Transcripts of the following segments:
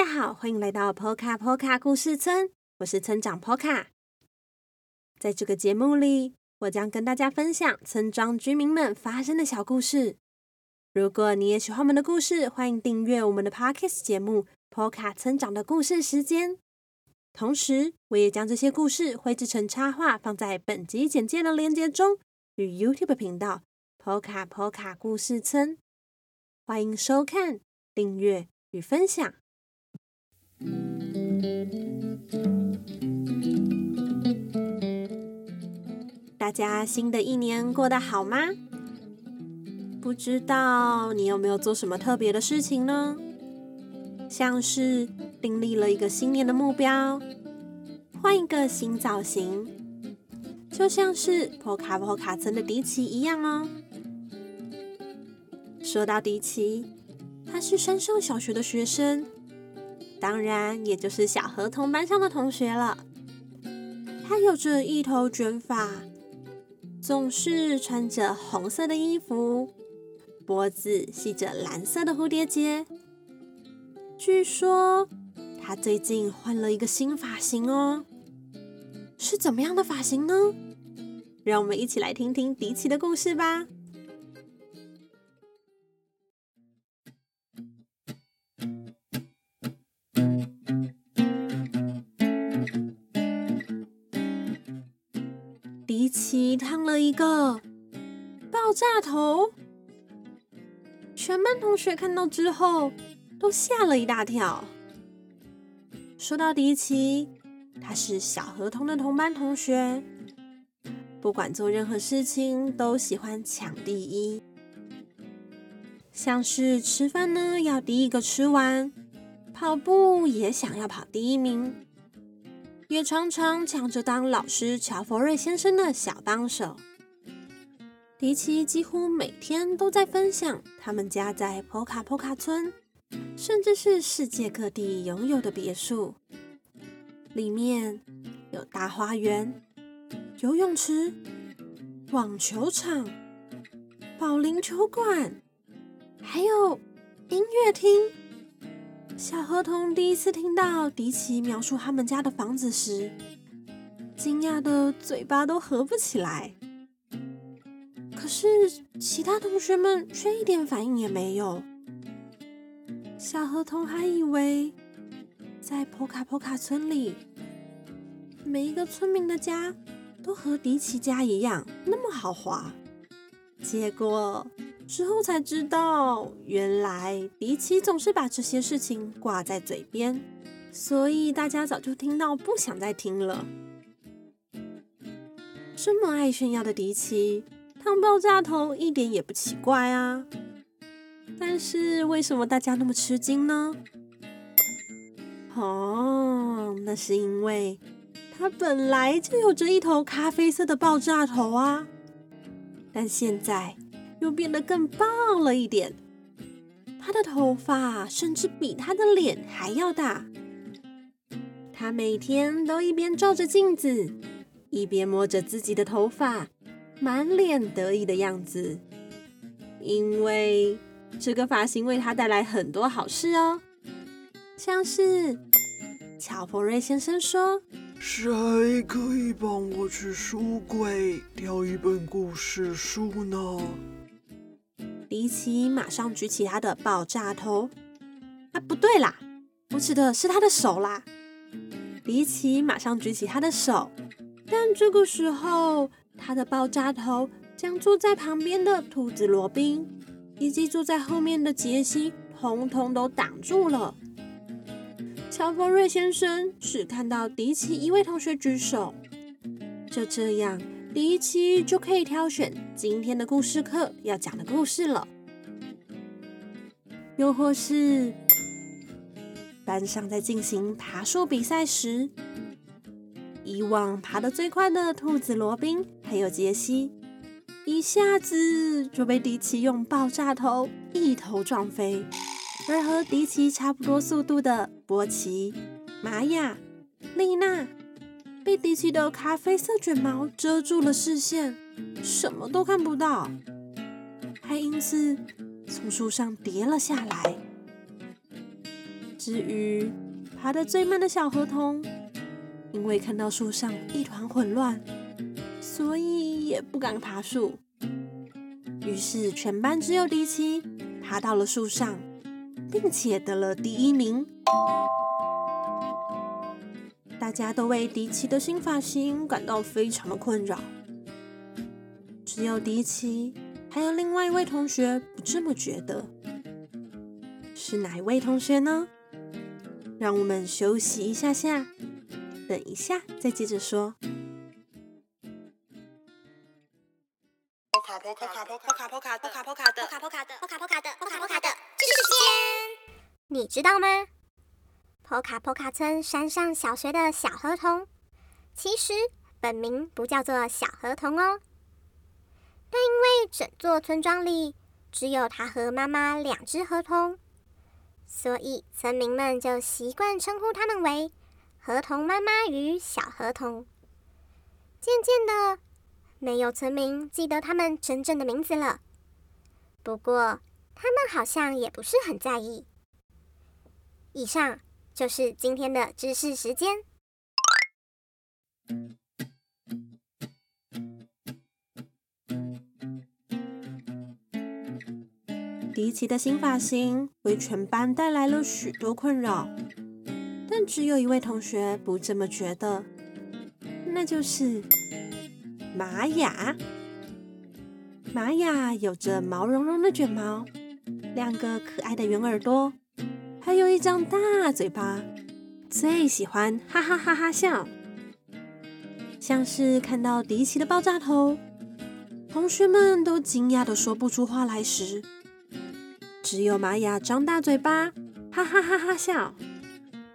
大家好，欢迎来到波卡波卡故事村，我是村长 Poka。在这个节目里，我将跟大家分享村庄居民们发生的小故事。如果你也喜欢我们的故事，欢迎订阅我们的 Podcast 节目《Poka 村长的故事时间》。同时，我也将这些故事绘制成插画，放在本集简介的链接中，与 YouTube 频道“ Poka Poka 故事村”。欢迎收看、订阅与分享。大家新的一年过得好吗？不知道你有没有做什么特别的事情呢？像是订立了一个新年的目标，换一个新造型，就像是波卡波卡村的迪奇一样哦。说到迪奇，他是山上小学的学生。当然，也就是小河童班上的同学了。他有着一头卷发，总是穿着红色的衣服，脖子系着蓝色的蝴蝶结。据说他最近换了一个新发型哦，是怎么样的发型呢？让我们一起来听听迪奇的故事吧。你烫了一个爆炸头，全班同学看到之后都吓了一大跳。说到迪奇，他是小河童的同班同学，不管做任何事情都喜欢抢第一，像是吃饭呢要第一个吃完，跑步也想要跑第一名。也常常抢着当老师乔佛瑞先生的小帮手。迪奇几乎每天都在分享他们家在波卡波卡村，甚至是世界各地拥有的别墅，里面有大花园、游泳池、网球场、保龄球馆，还有音乐厅。小河童第一次听到迪奇描述他们家的房子时，惊讶的嘴巴都合不起来。可是其他同学们却一点反应也没有。小河童还以为在波卡波卡村里，每一个村民的家都和迪奇家一样那么豪华，结果。之后才知道，原来迪奇总是把这些事情挂在嘴边，所以大家早就听到不想再听了。这么爱炫耀的迪奇，烫爆炸头一点也不奇怪啊。但是为什么大家那么吃惊呢？哦，那是因为他本来就有着一头咖啡色的爆炸头啊，但现在。又变得更棒了一点，他的头发甚至比他的脸还要大。他每天都一边照着镜子，一边摸着自己的头发，满脸得意的样子。因为这个发型为他带来很多好事哦，像是乔佛瑞先生说：“谁可以帮我去书柜挑一本故事书呢？”迪奇马上举起他的爆炸头，啊，不对啦，我指的是他的手啦。迪奇马上举起他的手，但这个时候，他的爆炸头将坐在旁边的兔子罗宾以及坐在后面的杰西统统都挡住了。乔佛瑞先生只看到迪奇一位同学举手，就这样。迪奇就可以挑选今天的故事课要讲的故事了，又或是班上在进行爬树比赛时，以往爬得最快的兔子罗宾还有杰西，一下子就被迪奇用爆炸头一头撞飞，而和迪奇差不多速度的波奇、玛雅、丽娜。被迪奇的咖啡色卷毛遮住了视线，什么都看不到，还因此从树上跌了下来。至于爬得最慢的小河童，因为看到树上一团混乱，所以也不敢爬树。于是全班只有迪奇爬到了树上，并且得了第一名。大家都为迪奇的新发型感到非常的困扰，只有迪奇还有另外一位同学不这么觉得。是哪一位同学呢？让我们休息一下下，等一下再接着说。波卡波卡村山上小学的小河童，其实本名不叫做小河童哦。但因为整座村庄里只有他和妈妈两只河童。所以村民们就习惯称呼他们为河童妈妈与小河童。渐渐的，没有村民记得他们真正的名字了。不过，他们好像也不是很在意。以上就是今天的知识时间。迪奇的新发型为全班带来了许多困扰，但只有一位同学不这么觉得，那就是玛雅。玛雅有着毛茸茸的卷毛，两个可爱的圆耳朵，还有一张大嘴巴，最喜欢哈哈哈哈笑，像是看到迪奇的爆炸头，同学们都惊讶的说不出话来时。只有玛雅张大嘴巴，哈哈哈哈笑；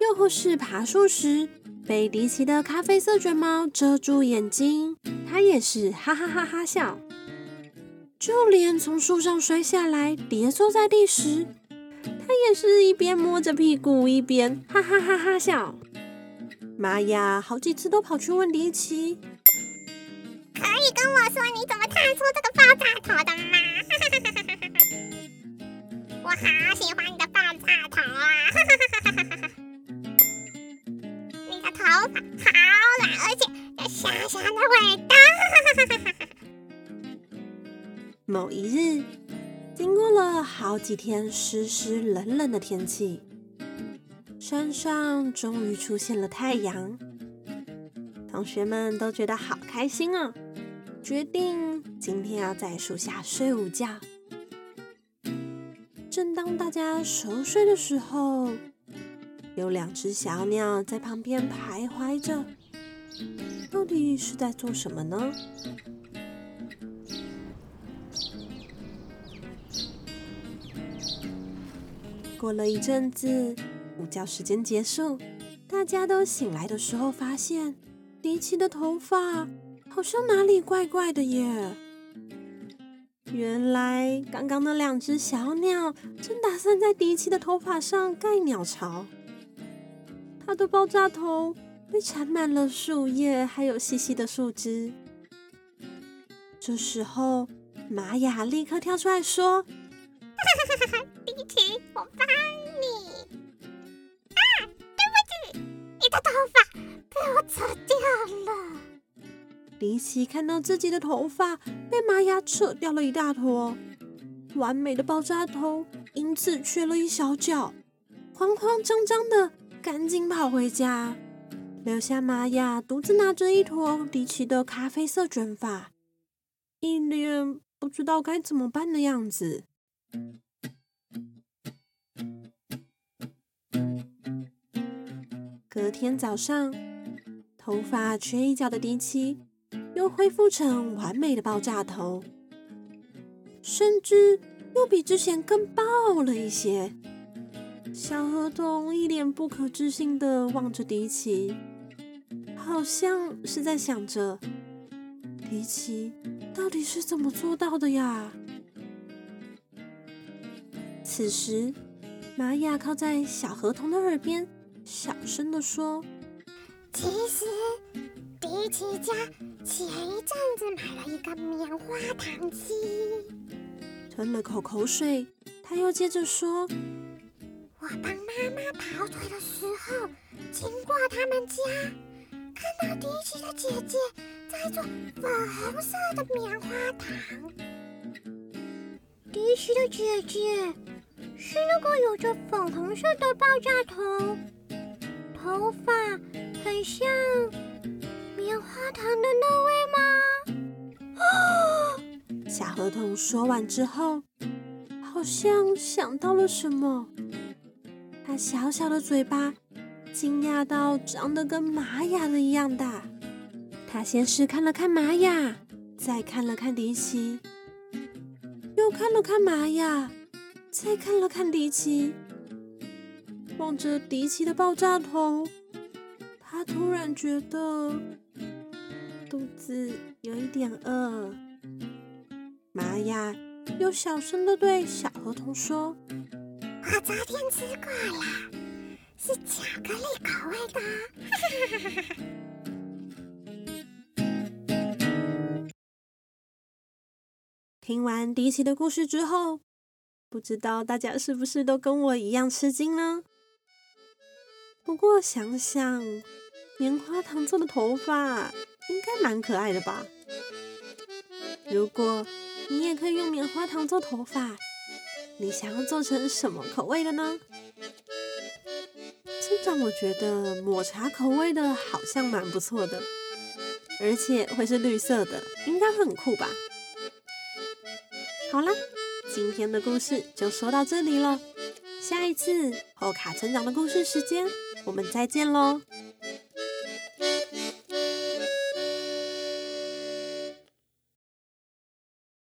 又或是爬树时被迪奇的咖啡色卷毛遮住眼睛，他也是哈哈哈哈笑。就连从树上摔下来跌坐在地时，他也是一边摸着屁股一边哈哈哈哈笑。妈呀好几次都跑去问迪奇：“可以跟我说你怎么探出这个爆炸头的吗？” 我好喜欢你的爆炸头啊！你的头发好软，而且有香香的味道。某一日，好几天湿湿冷冷的天气，山上终于出现了太阳。同学们都觉得好开心啊，决定今天要在树下睡午觉。正当大家熟睡的时候，有两只小鸟在旁边徘徊着，到底是在做什么呢？过了一阵子，午觉时间结束，大家都醒来的时候，发现迪奇的头发好像哪里怪怪的耶。原来刚刚那两只小鸟正打算在迪奇的头发上盖鸟巢，它的爆炸头被缠满了树叶，还有细细的树枝。这时候，玛雅立刻跳出来说：“迪奇，我帮你！啊，对不起，你的头发被我扯掉了。”迪奇看到自己的头发被玛雅扯掉了一大坨，完美的爆炸头因此缺了一小角，慌慌张张的赶紧跑回家，留下玛雅独自拿着一坨迪奇的咖啡色卷发，一脸不知道该怎么办的样子。隔天早上，头发缺一角的迪奇。又恢复成完美的爆炸头，甚至又比之前更爆了一些。小河童一脸不可置信的望着迪奇，好像是在想着：迪奇到底是怎么做到的呀？此时，玛雅靠在小河童的耳边，小声地说：“其实。”迪奇家前一阵子买了一个棉花糖机，吞了口口水，他又接着说：“我帮妈妈跑腿的时候，经过他们家，看到迪奇的姐姐在做粉红色的棉花糖。迪奇的姐姐是那个有着粉红色的爆炸头，头发很像棉花糖的那位吗？哦，小河童说完之后，好像想到了什么。他小小的嘴巴惊讶到长得跟玛雅的一样大。他先是看了看玛雅，再看了看迪奇，又看了看玛雅，再看了看迪奇。望着迪奇的爆炸头，他突然觉得肚子有一点饿。玛雅又小声的对小河童说。我昨天吃过了，是巧克力口味的。听完迪奇的故事之后，不知道大家是不是都跟我一样吃惊呢？不过想想，棉花糖做的头发应该蛮可爱的吧？如果你也可以用棉花糖做头发。你想要做成什么口味的呢？村长，我觉得抹茶口味的好像蛮不错的，而且会是绿色的，应该会很酷吧？好啦，今天的故事就说到这里了，下一次波卡村长的故事时间，我们再见喽！